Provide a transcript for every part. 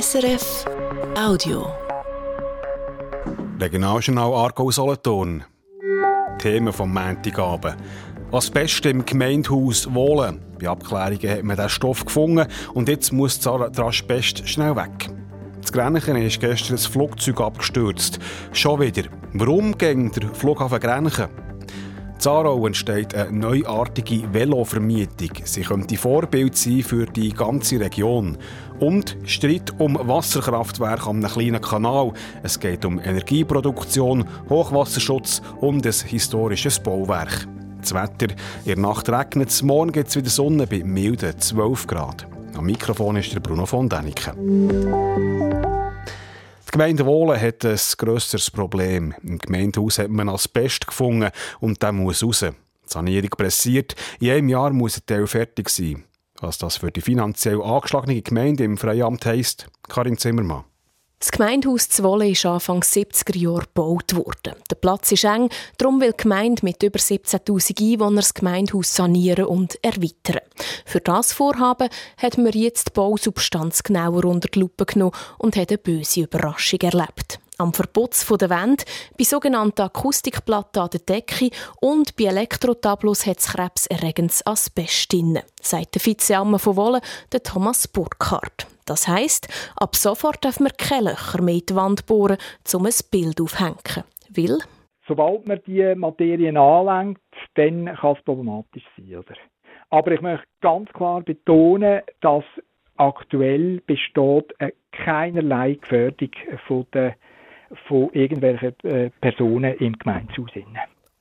SRF Audio. Regionaljournal Argo Solothurn. Themen vom Montagabend. Asbest im Gemeindehaus Wohlen. Bei Abklärungen hat man den Stoff gefunden und jetzt muss das Asbest schnell weg. Das Grenchen ist gestern ein Flugzeug abgestürzt. Schon wieder. Warum ging der Flughafen Grenchen? Zarau entsteht eine neuartige Velovermietung. Sie könnte Vorbild sein für die ganze Region. Und Streit um Wasserkraftwerke am kleinen Kanal. Es geht um Energieproduktion, Hochwasserschutz und ein historisches Bauwerk. Das Wetter, in der Nacht regnet es, morgen gibt es wieder Sonne bei milden 12 Grad. Am Mikrofon ist der Bruno von Däniken. Gemeinde Wohlen hat ein grösseres Problem. Im Gemeindehaus hat man Asbest gefunden und der muss raus. Die Sanierung pressiert. In einem Jahr muss ein Teil fertig sein. Was das für die finanziell angeschlagene Gemeinde im Freiamt heisst, Karin Zimmermann. Das Gemeindehaus Zwolle ist Anfang 70er Jahre gebaut worden. Der Platz ist eng, darum will die Gemeinde mit über 17.000 Einwohnern das Gemeindehaus sanieren und erweitern. Für das Vorhaben hat man jetzt die Bausubstanz genauer unter die Lupe genommen und hat eine böse Überraschung erlebt. Am Verputz der Wände, bei sogenannten Akustikplatten an der Decke und bei Elektrotablos hat es krebserregendes Asbest drin, sagt der Vizeamme von Wolle, Thomas Burkhardt. Das heisst, ab sofort darf man keine Löcher mehr in die Wand bohren, um ein Bild aufzuhängen. Weil Sobald man diese Materien anlenkt, dann kann es problematisch sein. Oder? Aber ich möchte ganz klar betonen, dass aktuell besteht keinerlei Gefährdung von, der, von irgendwelchen äh, Personen im Gemeindehaus.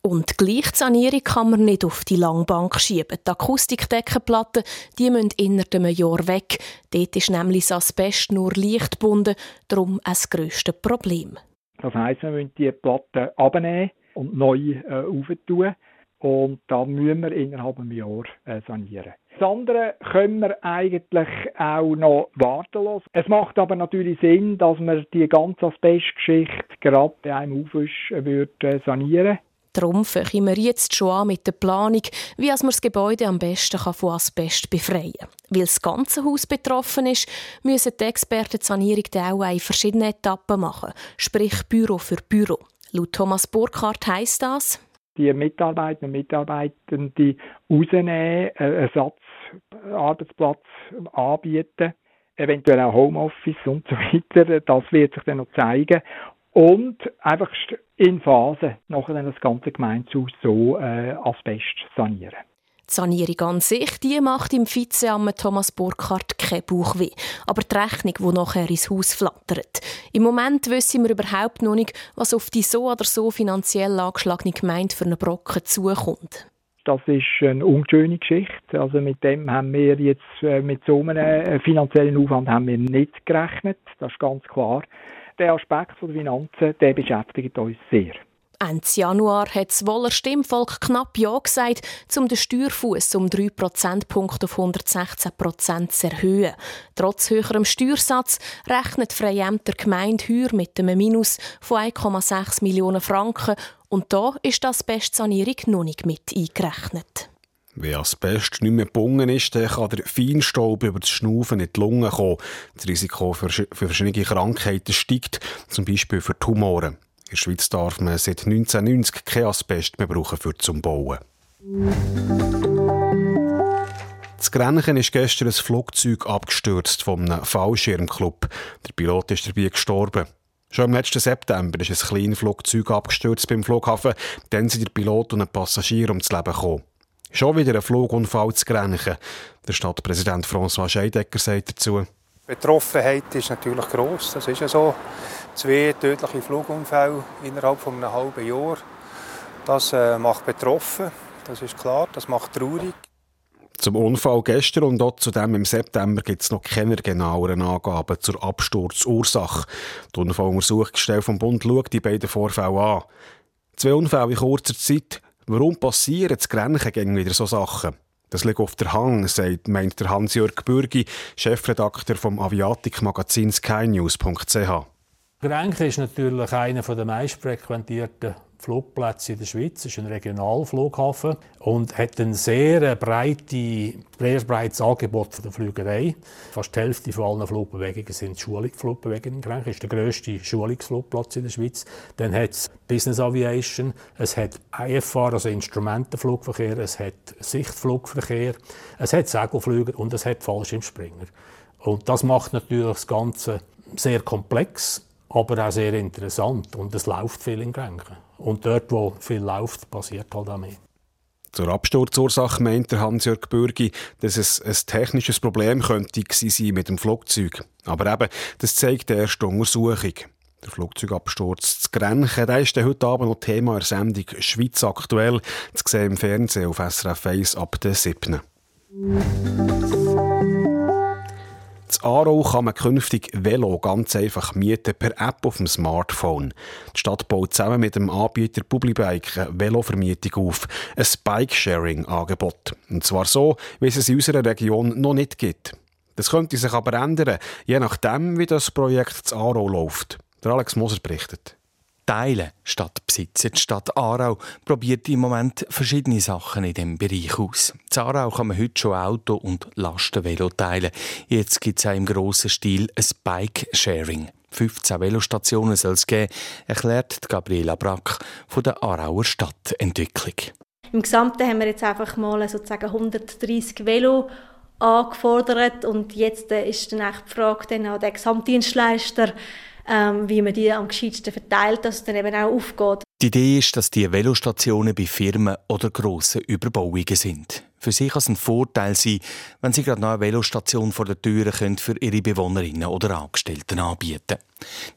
Und gleich die Sanierung kann man nicht auf die Langbank schieben. Die Akustikdeckenplatten die müssen innerhalb einem Jahr weg. Dort ist nämlich das Asbest nur leicht gebunden, darum das grösste Problem. Das heisst, wir müssen die Platten abnehmen und neu äh, auftun. Und dann müssen wir innerhalb einem Jahr äh, sanieren. Das andere können wir eigentlich auch noch warten lassen. Es macht aber natürlich Sinn, dass man die ganze Asbestgeschichte gerade bei einem Aufwisch äh, äh, sanieren Darum fangen wir jetzt schon an mit der Planung, wie man das Gebäude am besten von Asbest befreien kann. Weil das ganze Haus betroffen ist, müssen die Experten die Sanierung auch in verschiedenen Etappen machen, sprich Büro für Büro. Laut Thomas Burkhardt heisst das, die Mitarbeiter und Mitarbeitende rausnehmen, einen Ersatzarbeitsplatz anbieten, eventuell auch Homeoffice und so weiter. Das wird sich dann noch zeigen und einfach in Phasen nachher dann das ganze Gemeindehaus so äh, Asbest sanieren. Die Sanierung an sich die macht im Vizeamt Thomas Burkhardt kein Bauchweh. Aber die Rechnung, die nachher ins Haus flattert. Im Moment wissen wir überhaupt noch nicht, was auf die so oder so finanziell angeschlagene Gemeinde für einen Brocken zukommt. Das ist eine unschöne Geschichte. Also mit dem haben wir jetzt, äh, mit so einem äh, finanziellen Aufwand haben wir nicht gerechnet. Das ist ganz klar der Aspekt der Finanzen, der beschäftigt uns sehr. Ende Januar hat das Wohler Stimmvolk knapp Ja gesagt, um den Steuerfuß um 3 Prozentpunkte auf 116 Prozent zu erhöhen. Trotz höherem Steuersatz rechnet Freiämter Gemeinde heuer mit einem Minus von 1,6 Millionen Franken und da ist das Bestsanierung noch nicht mit eingerechnet. Wenn Asbest nicht mehr gebunden ist, dann kann der Feinstaub über das Schnaufen in die Lungen kommen. Das Risiko für, für verschiedene Krankheiten steigt, zum Beispiel für Tumore. In der Schweiz darf man seit 1990 kein Asbest mehr brauchen für zum Bauen. Das Grenchen ist gestern ein Flugzeug abgestürzt einem Fallschirmclub. Der Pilot ist dabei gestorben. Schon im letzten September ist ein kleines Flugzeug abgestürzt beim Flughafen. Dann sind der Pilot und ein Passagier ums Leben gekommen. Schon wieder ein Flugunfall zu Grenchen. Der Stadtpräsident François Scheidecker sagt dazu. Die Betroffenheit ist natürlich gross. Das ist ja so. Zwei tödliche Flugunfälle innerhalb von einem halben Jahr. Das äh, macht betroffen. Das ist klar. Das macht traurig. Zum Unfall gestern und auch zu dem im September gibt es noch keine genaueren Angaben zur Absturzursache. Die Unfalluntersuchungsstelle vom Bund schaut die beiden Vorfälle an. Zwei Unfälle in kurzer Zeit Warum passieren zu Grenchen wieder so Sachen? Das liegt auf der Hang, sagt, meint der Hans-Jörg Bürgi, Chefredakteur vom Aviatik-Magazin skynews.ch. Grenchen ist natürlich einer der meist frequentierten Flugplätze in der Schweiz. Es ist ein Regionalflughafen und hat ein sehr, breite, sehr breites Angebot von der Flügerei. Fast die Hälfte von allen Flugbewegungen sind Schulungsflugbewegungen. Das ist der grösste Schulungsflugplatz in der Schweiz. Dann hat es Business Aviation, es hat IFR, also Instrumentenflugverkehr, es hat Sichtflugverkehr, es hat Segelflüge und es hat Fallschirmspringer. Und das macht natürlich das Ganze sehr komplex, aber auch sehr interessant. Und es läuft viel in Grenken. Und dort, wo viel läuft, passiert halt auch mehr. Zur Absturzursache meint Hans-Jörg Bürgi, dass es ein technisches Problem könnte sein mit dem Flugzeug. Aber eben, das zeigt die erste Untersuchung. Der Flugzeugabsturz zu Grenchen, der ist heute Abend noch Thema der Sendung «Schweiz aktuell», zu sehen im Fernsehen auf SRF 1 ab der 7. In Aarau kann man künftig Velo ganz einfach mieten per App auf dem Smartphone. Die Stadt baut zusammen mit dem Anbieter Publibike eine Velovermietung auf, ein Bike-Sharing-Angebot. Und zwar so, wie es es in unserer Region noch nicht gibt. Das könnte sich aber ändern, je nachdem, wie das Projekt zu Aarau läuft. Der Alex Moser berichtet teilen statt besitzen. Die Stadt Aarau probiert im Moment verschiedene Sachen in diesem Bereich aus. In Aarau kann man heute schon Auto- und Lastenvelo teilen. Jetzt gibt es auch im grossen Stil ein Bike-Sharing. 15 Velostationen soll es geben, erklärt Gabriela Brack von der Aarauer Stadtentwicklung. Im Gesamten haben wir jetzt einfach mal sozusagen 130 Velo angefordert und jetzt ist dann die Frage dann an den Gesamtdienstleister, ähm, wie man die am gescheitsten verteilt, dass es dann eben auch aufgeht. Die Idee ist, dass die Velostationen bei Firmen oder grossen Überbauungen sind. Für sie kann es ein Vorteil sein, wenn sie gerade noch eine Velostation vor der Tür können für ihre Bewohnerinnen oder Angestellten anbieten.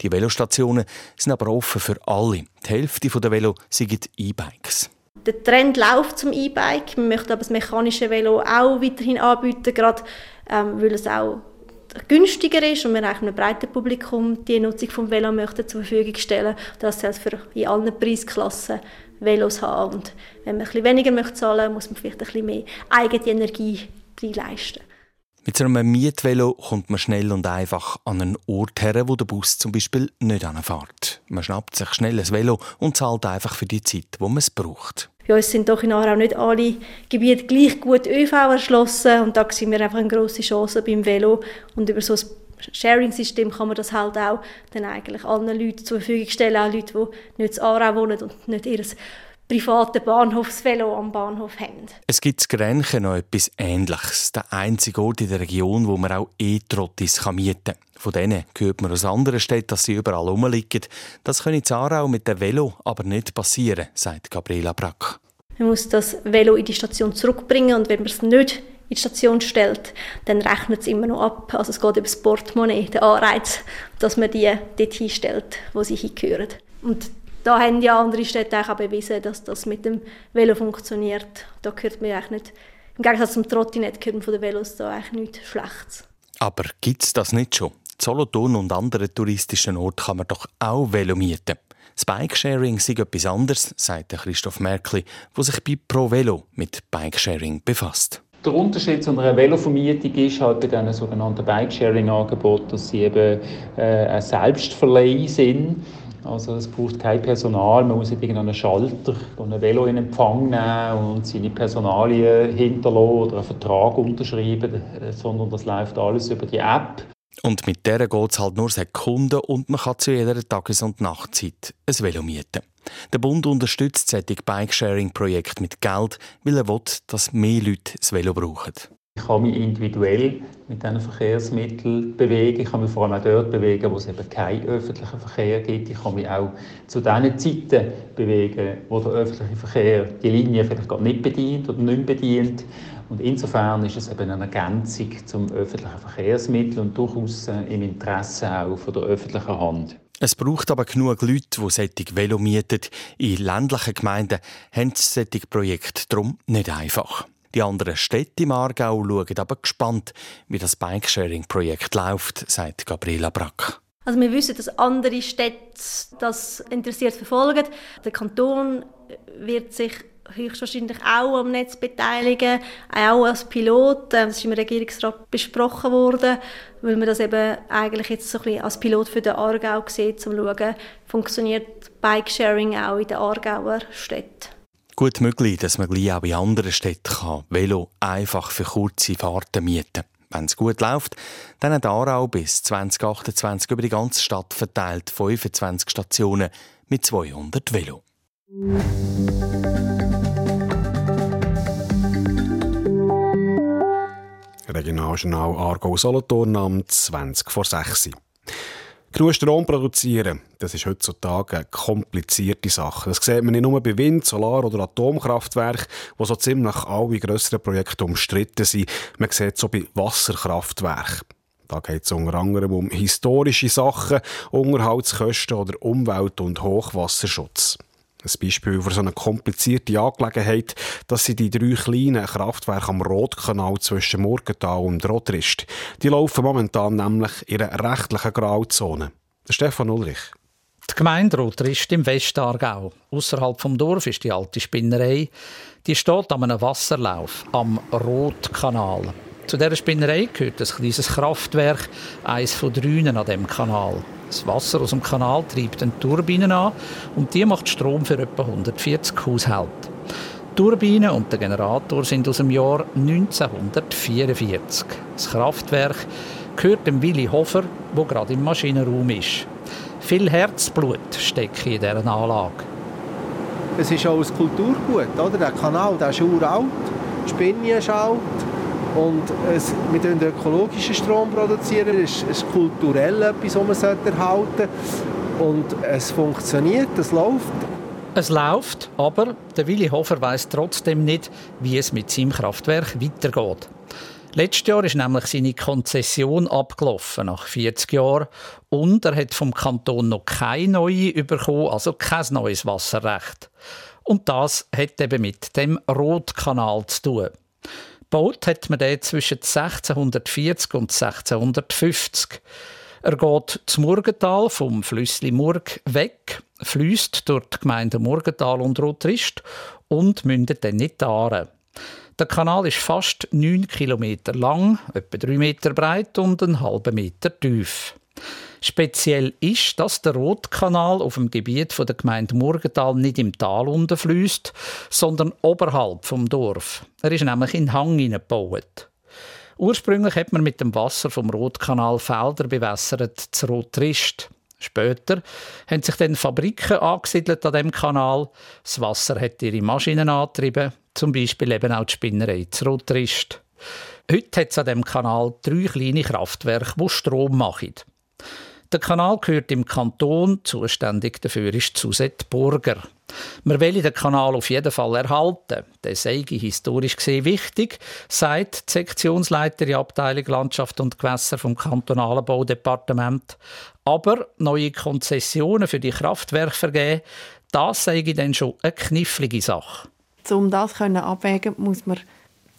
Die Velostationen sind aber offen für alle. Die Hälfte der Velo sind E-Bikes. Der Trend läuft zum E-Bike. Wir möchten aber das mechanische Velo auch weiterhin anbieten, gerade ähm, weil es auch günstiger ist und wir eigentlich einem breiten Publikum die Nutzung vom Velo möchten zur Verfügung stellen, dass sie für in allen Preisklassen Velos haben. Und wenn man ein bisschen weniger möchte zahlen, muss man vielleicht ein bisschen mehr eigene Energie leisten. Mit so einem Mietvelo kommt man schnell und einfach an einen Ort her, wo der Bus zum Beispiel nicht anfährt. Man schnappt sich schnell ein Velo und zahlt einfach für die Zeit, wo man es braucht. Bei uns sind doch in Aarau nicht alle Gebiete gleich gut ÖV erschlossen und da sehen wir einfach eine grosse Chance beim Velo und über so ein Sharing-System kann man das halt auch dann eigentlich allen Leuten zur Verfügung stellen, auch Leute, die nicht in Aarau wohnen und nicht ihr privates Bahnhofsvelo am Bahnhof haben. Es gibt in Grenchen noch etwas Ähnliches. Der einzige Ort in der Region, wo man auch E-Trottis mieten kann. Von denen hört man aus anderen Städten, dass sie überall rumliegen. Das kann in Aarau mit dem Velo aber nicht passieren, sagt Gabriela Brack. Man muss das Velo in die Station zurückbringen und wenn man es nicht in die Station stellt, dann rechnet es immer noch ab. Also es geht über das Portemonnaie, der Anreiz, dass man die dort hinstellt, wo sie hingehören. Und da haben ja andere Städte auch bewiesen, dass das mit dem Velo funktioniert. Da gehört man eigentlich nicht, im Gegensatz zum Trottinett gehört man von den Velos da eigentlich nichts Schlechtes. Aber gibt es das nicht schon? Solothurn und anderen touristischen Orten kann man doch auch Velo mieten. Das Bikesharing sei etwas anderes, sagt Christoph Merkli, der sich bei ProVelo mit Bikesharing befasst. Der Unterschied zu einer Velovermietung ist halt bei diesen sogenannten Bikesharing-Angeboten, dass sie eben äh, ein Selbstverleih sind. Also es braucht kein Personal, man muss nicht irgendeinen Schalter und ein Velo in Empfang nehmen und seine Personalien hinterlassen oder einen Vertrag unterschreiben, sondern das läuft alles über die App. Und mit der geht es halt nur Sekunden und man kann zu jeder Tages- und Nachtzeit ein Velo mieten. Der Bund unterstützt solche Bikesharing-Projekte mit Geld, weil er will, dass mehr Leute das Velo brauchen. Ich kann mich individuell mit diesen Verkehrsmitteln bewegen. Ich kann mich vor allem auch dort bewegen, wo es eben keinen öffentlichen Verkehr gibt. Ich kann mich auch zu den Zeiten bewegen, wo der öffentliche Verkehr die Linie vielleicht gar nicht bedient oder nicht bedient. Und insofern ist es eben eine Ergänzung zum öffentlichen Verkehrsmittel und durchaus äh, im Interesse auch von der öffentlichen Hand. Es braucht aber genug Leute, die solche Velo mieten. In ländlichen Gemeinden haben solche Projekte darum nicht einfach. Die anderen Städte im Aargau schauen aber gespannt, wie das Bikesharing-Projekt läuft, sagt Gabriela Brack. Also wir wissen, dass andere Städte das interessiert verfolgen. Der Kanton wird sich höchstwahrscheinlich auch am Netz beteiligen, auch als Pilot. Ähm, das ist im Regierungsrat besprochen worden, weil man das eben eigentlich jetzt so ein bisschen als Pilot für den Aargau sieht, um zu schauen, funktioniert Bikesharing auch in den Aargauer Städten. Gut möglich, dass man gleich auch in anderen Städten kann Velo einfach für kurze Fahrten mieten. Wenn es gut läuft, dann hat Aarau bis 2028 über die ganze Stadt verteilt 25 Stationen mit 200 Velo. Regionaljournal Aargau-Solothurn am 20 vor 6 Genug Strom produzieren, das ist heutzutage eine komplizierte Sache. Das sieht man nicht nur bei Wind-, Solar- oder Atomkraftwerken, wo so ziemlich alle grösseren Projekte umstritten sind. Man sieht es auch bei Wasserkraftwerken. Da geht es unter anderem um historische Sachen, Unterhaltskosten oder Umwelt- und Hochwasserschutz. Ein Beispiel für so eine komplizierte Angelegenheit, dass sie die drei kleinen Kraftwerke am Rotkanal zwischen Murgenthal und Rotrist, die laufen momentan nämlich in einer rechtlichen Grauzone. Stefan Ulrich. Die Gemeinde Rotrist im Westaargau. Außerhalb vom Dorf ist die alte Spinnerei. Die steht an einem Wasserlauf am Rotkanal. Zu dieser Spinnerei gehört ein kleines Kraftwerk, eines von drünen an dem Kanal. Das Wasser aus dem Kanal treibt eine Turbine an und die macht Strom für etwa 140 Haushalte. Die Turbine und der Generator sind aus dem Jahr 1944. Das Kraftwerk gehört dem Willi Hofer, wo gerade im Maschinenraum ist. Viel Herzblut steckt in dieser Anlage. Es ist auch ein Kulturgut, oder? Der Kanal der ist uralt, die Spinne ist alt, und es, wir produzieren ökologischen Strom. Produzieren. Es ist kulturell etwas, das man erhalten sollte. Und es funktioniert, es läuft. Es läuft, aber der Willi Hofer weiß trotzdem nicht, wie es mit seinem Kraftwerk weitergeht. Letztes Jahr ist nämlich seine Konzession abgelaufen, nach 40 Jahren. Und er hat vom Kanton noch keine neue bekommen, also kein neues Wasserrecht. Und das hat eben mit dem Rotkanal zu tun. Gebaut hat man den zwischen 1640 und 1650. Er geht zum Murgental vom Flüssli Murg weg, fließt durch die Gemeinden Murgental und Rotrist und mündet dann in die Aare. Der Kanal ist fast 9 Kilometer lang, etwa 3 Meter breit und einen halben Meter tief. Speziell ist, dass der Rotkanal auf dem Gebiet der Gemeinde Murgenthal nicht im Tal fließt, sondern oberhalb vom Dorf. Er ist nämlich in den Hang hineingebaut. Ursprünglich hat man mit dem Wasser vom Rotkanal Felder bewässert zu Rotrist. Später haben sich dann Fabriken angesiedelt an dem Kanal. Das Wasser hat ihre Maschinen angetrieben, zum Beispiel eben auch die Spinnerei zu Rotrist. Heute hat es an dem Kanal drei kleine Kraftwerke, die Strom machen. Der Kanal gehört im Kanton, zuständig dafür ist Suzette Burger. Wir wollen den Kanal auf jeden Fall erhalten. Der sei historisch gesehen wichtig, sagt die Sektionsleiterin Abteilung Landschaft und Gewässer vom kantonalen Baudepartement. Aber neue Konzessionen für die Kraftwerke vergeben, das sei dann schon eine knifflige Sache. Um das abwägen muss man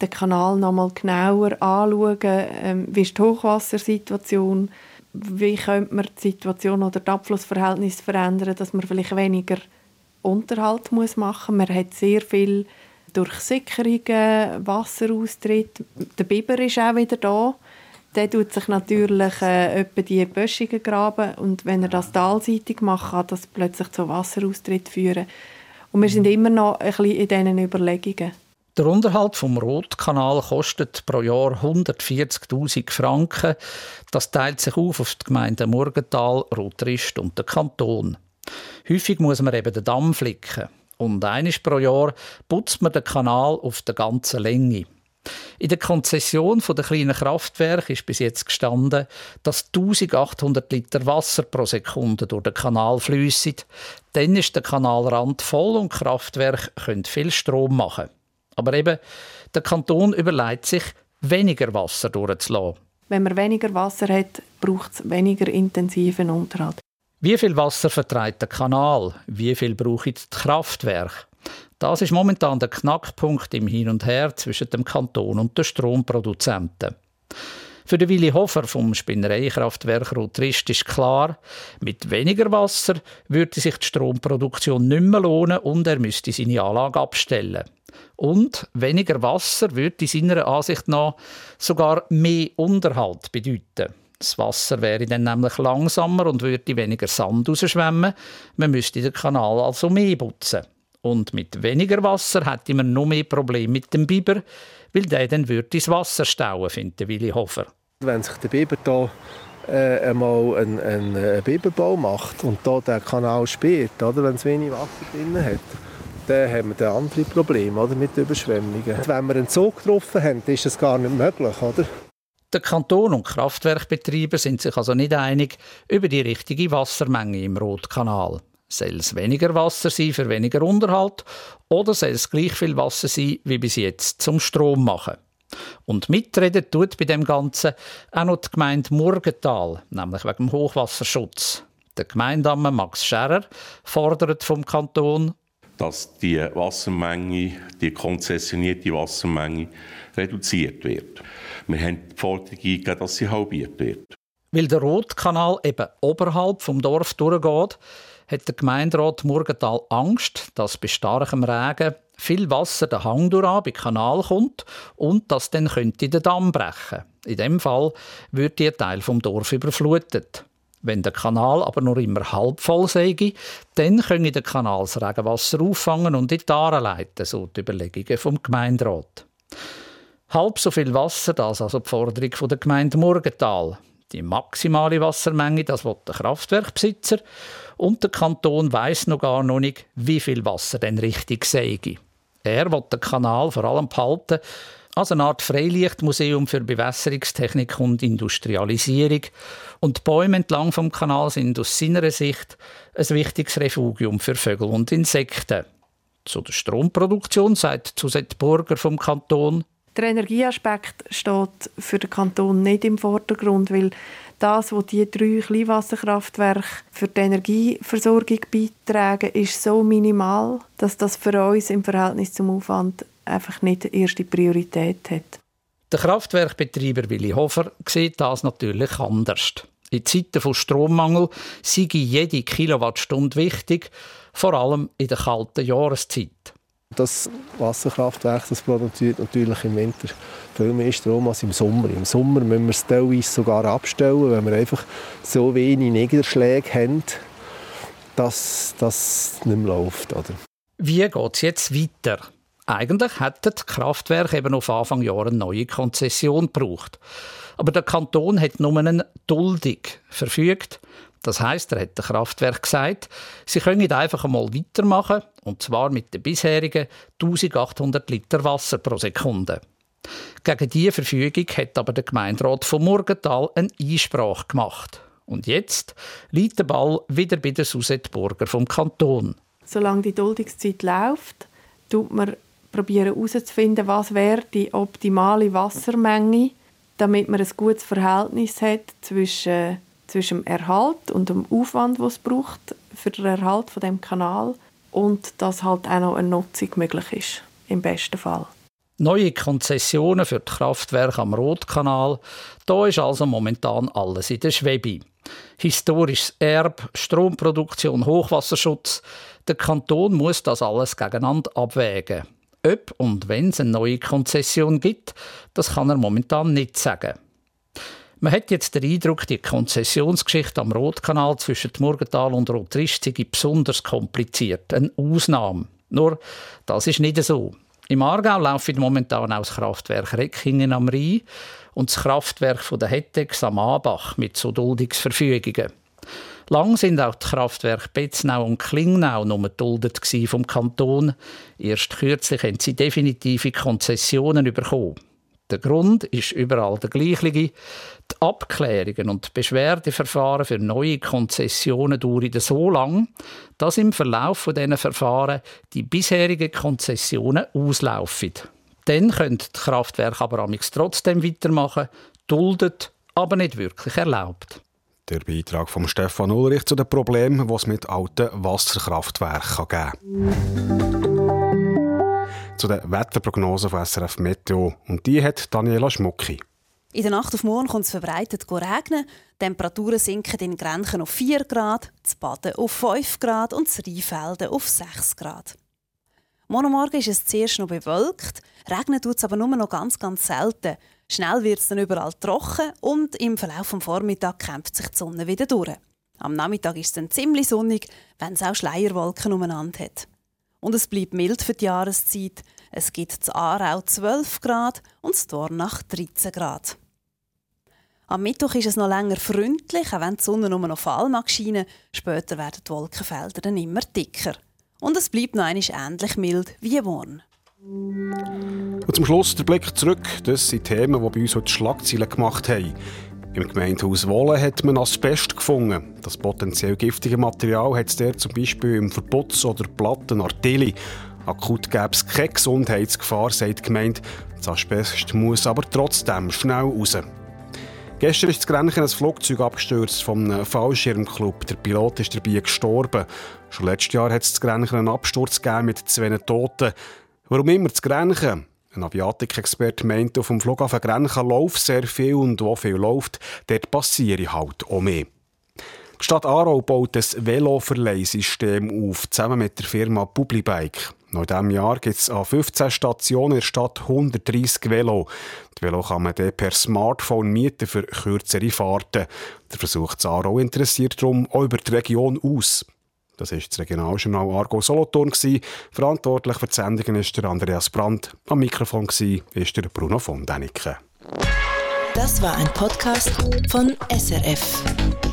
den Kanal noch mal genauer anschauen. Ähm, wie ist die Hochwassersituation? Wie könnte man die Situation oder das Abflussverhältnis verändern, dass man vielleicht weniger Unterhalt muss machen muss. Man hat sehr viel Durchsickerungen, Wasseraustritt. Der Biber ist auch wieder da. Der tut sich natürlich äh, die Böschungen graben und wenn er das talseitig macht, kann das plötzlich zu Wasseraustritt führen. Und wir sind immer noch ein bisschen in diesen Überlegungen. Der Unterhalt vom Rotkanal kostet pro Jahr 140.000 Franken. Das teilt sich auf auf die Gemeinden Murgenthal, Rotrist und den Kanton. Häufig muss man eben den Damm flicken. Und einisch pro Jahr putzt man den Kanal auf der ganzen Länge. In der Konzession der kleinen Kraftwerke ist bis jetzt gestanden, dass 1800 Liter Wasser pro Sekunde durch den Kanal fließen. Dann ist der Kanalrand voll und Kraftwerke können viel Strom machen. Aber eben, der Kanton überlegt sich, weniger Wasser durchzulassen. Wenn man weniger Wasser hat, braucht es weniger intensiven Unterhalt. Wie viel Wasser vertreibt der Kanal? Wie viel braucht das Kraftwerk? Das ist momentan der Knackpunkt im Hin und Her zwischen dem Kanton und den Stromproduzenten. Für den Willi Hofer vom Spinnereikraftwerk Rotrist ist klar, mit weniger Wasser würde sich die Stromproduktion nicht mehr lohnen und er müsste seine Anlage abstellen. Und weniger Wasser würde seiner Ansicht nach sogar mehr Unterhalt bedeuten. Das Wasser wäre dann nämlich langsamer und würde weniger Sand rausschwemmen. Man müsste den Kanal also mehr putzen. Und mit weniger Wasser hätte man noch mehr Probleme mit dem Biber, weil der dann würde das Wasser stauen, findet Willi Hofer. Wenn sich der Biber hier äh, einmal einen, einen, einen Biberbau macht und hier den Kanal sperrt, oder, wenn es wenig Wasser drin hat, dann haben wir andere Probleme oder, mit Überschwemmungen. Wenn wir einen Zug getroffen haben, ist das gar nicht möglich. Oder? Der Kanton und Kraftwerkbetreiber sind sich also nicht einig über die richtige Wassermenge im Rotkanal. Soll es weniger Wasser sein für weniger Unterhalt oder soll es gleich viel Wasser sein wie bis jetzt zum Strom machen? Und mitreden tut bei dem Ganzen auch noch die Gemeinde Murgenthal, nämlich wegen dem Hochwasserschutz. Der Gemeindamme Max Scherer fordert vom Kanton, dass die Wassermenge, die konzessionierte Wassermenge reduziert wird. Wir haben die Forderung eingegeben, dass sie halbiert wird. Weil der Rotkanal eben oberhalb vom Dorf durchgeht, hat der Gemeinderat Murgenthal Angst, dass bei starkem Regen viel Wasser den Hang durch bei Kanal kommt und das dann könnte den Damm brechen. In dem Fall wird der Teil vom Dorf überflutet. Wenn der Kanal aber nur immer halb voll sei, dann könne der Kanal das Regenwasser auffangen und in die Aare leiten, so die Überlegungen vom Gemeinderat. Halb so viel Wasser, das also die Forderung der Gemeinde Murgenthal. Die maximale Wassermenge, das will der Kraftwerkbesitzer. Und der Kanton weiß noch gar noch nicht, wie viel Wasser denn richtig sei. Er will den Kanal vor allem behalten als eine Art Freilichtmuseum für Bewässerungstechnik und Industrialisierung. Und die Bäume entlang vom Kanal sind aus seiner Sicht ein wichtiges Refugium für Vögel und Insekten. Zu der Stromproduktion sagt Suzette Burger vom Kanton. Der Energieaspekt steht für den Kanton nicht im Vordergrund, weil das, was die drei Kleinwasserkraftwerke für die Energieversorgung beitragen, ist so minimal, dass das für uns im Verhältnis zum Aufwand einfach nicht die erste Priorität hat. Der Kraftwerkbetreiber Willi Hofer sieht das natürlich anders. In Zeiten von Strommangel sei jede Kilowattstunde wichtig, vor allem in der kalten Jahreszeit. Das Wasserkraftwerk das produziert natürlich im Winter viel mehr Strom als im Sommer. Im Sommer müssen wir es teilweise sogar abstellen, wenn wir einfach so wenig Niederschläge haben, dass das nicht mehr läuft. Oder? Wie geht es jetzt weiter? Eigentlich hätten die Kraftwerke eben auf Anfang Jahr eine neue Konzession gebraucht. Aber der Kanton hat nur eine Duldung verfügt. Das heißt, er hat dem Kraftwerk gesagt, sie können einfach einmal weitermachen, und zwar mit den bisherigen 1800 Liter Wasser pro Sekunde. Gegen diese Verfügung hat aber der Gemeinderat von Murgenthal eine Einsprache gemacht. Und jetzt liegt der Ball wieder bei der Susette Burger vom Kanton. Solange die Duldungszeit läuft, tut man probieren herauszufinden, was wäre die optimale Wassermenge, damit man ein gutes Verhältnis hat zwischen, zwischen dem Erhalt und dem Aufwand, was es braucht für den Erhalt von dem Kanal und dass halt auch noch eine Nutzung möglich ist, im besten Fall. Neue Konzessionen für die Kraftwerke am Rotkanal. Da ist also momentan alles in der Schwebe. Historisches Erb, Stromproduktion, Hochwasserschutz. Der Kanton muss das alles gegeneinander abwägen. Ob und wenn es eine neue Konzession gibt, das kann er momentan nicht sagen. Man hat jetzt den Eindruck, die Konzessionsgeschichte am Rotkanal zwischen Murgenthal und Rotrist sei besonders kompliziert. Eine Ausnahme. Nur, das ist nicht so. Im Aargau läuft momentan auch das Kraftwerk Reckingen am Rhein und das Kraftwerk von der Hettex am Abach mit so Duldungsverfügungen. Lang sind auch die Kraftwerke Betznau und Klingnau nur geduldet vom Kanton. Erst kürzlich haben sie definitive Konzessionen bekommen. Der Grund ist überall der gleiche. Die Abklärungen und Beschwerdeverfahren für neue Konzessionen dauern so lang, dass im Verlauf dieser Verfahren die bisherigen Konzessionen auslaufen. Dann können die Kraftwerke aber trotzdem weitermachen, duldet, aber nicht wirklich erlaubt. Der Beitrag von Stefan Ulrich zu den Problemen, die es mit alten Wasserkraftwerken geben kann zu den Wetterprognosen von SRF Meteo. Und die hat Daniela Schmucki. In der Nacht auf morgen kommt es verbreitet regnen. Die Temperaturen sinken in Grenchen auf 4 Grad, das Baden auf 5 Grad und das Rheinfelden auf 6 Grad. Morgen Morgen ist es zuerst noch bewölkt, regnen tut es aber nur noch ganz, ganz selten. Schnell wird es dann überall trocken und im Verlauf des Vormittags kämpft sich die Sonne wieder durch. Am Nachmittag ist es dann ziemlich sonnig, wenn es auch Schleierwolken umeinander hat. Und es bleibt mild für die Jahreszeit. Es gibt zu Aarau 12 Grad und zu Dornach 13 Grad. Am Mittwoch ist es noch länger freundlich, auch wenn die Sonne nur noch fall mag scheinen. Später werden die Wolkenfelder dann immer dicker. Und es bleibt noch einmal ähnlich mild wie morgen. Und zum Schluss der Blick zurück. Das sind Themen, die bei uns heute Schlagzeilen gemacht haben. Im Gemeindehaus Wohlen hat man Asbest gefunden. Das potenziell giftige Material hat es der zum Beispiel im Verputz- oder Plattenartilli. Akut gäbe es keine Gesundheitsgefahr, sagt die Gemeinde. Das Asbest muss aber trotzdem schnell raus. Gestern ist in Grenchen ein Flugzeug abgestürzt vom Fallschirmclub. Der Pilot ist dabei gestorben. Schon letztes Jahr hat es in Grenchen einen Absturz mit zwei Toten. Warum immer zu Grenchen? Ein Aviatik-Experte meint, auf dem Flughafen Grenchen läuft sehr viel und wo viel läuft, dort passiere halt auch mehr. Die Stadt Aarau baut ein Veloverleihsystem auf, zusammen mit der Firma Publibike. Noch in diesem Jahr gibt es an 15 Stationen in der Stadt 130 Velo. Die Velo kann man dann per Smartphone mieten für kürzere Fahrten. Der Versuch Aarau interessiert darum auch über die Region aus. Das war das Regionaljournal Argo Solothurn. Verantwortlich für die Sendungen ist der Andreas Brandt. Am Mikrofon war der Bruno von Däniken. Das war ein Podcast von SRF.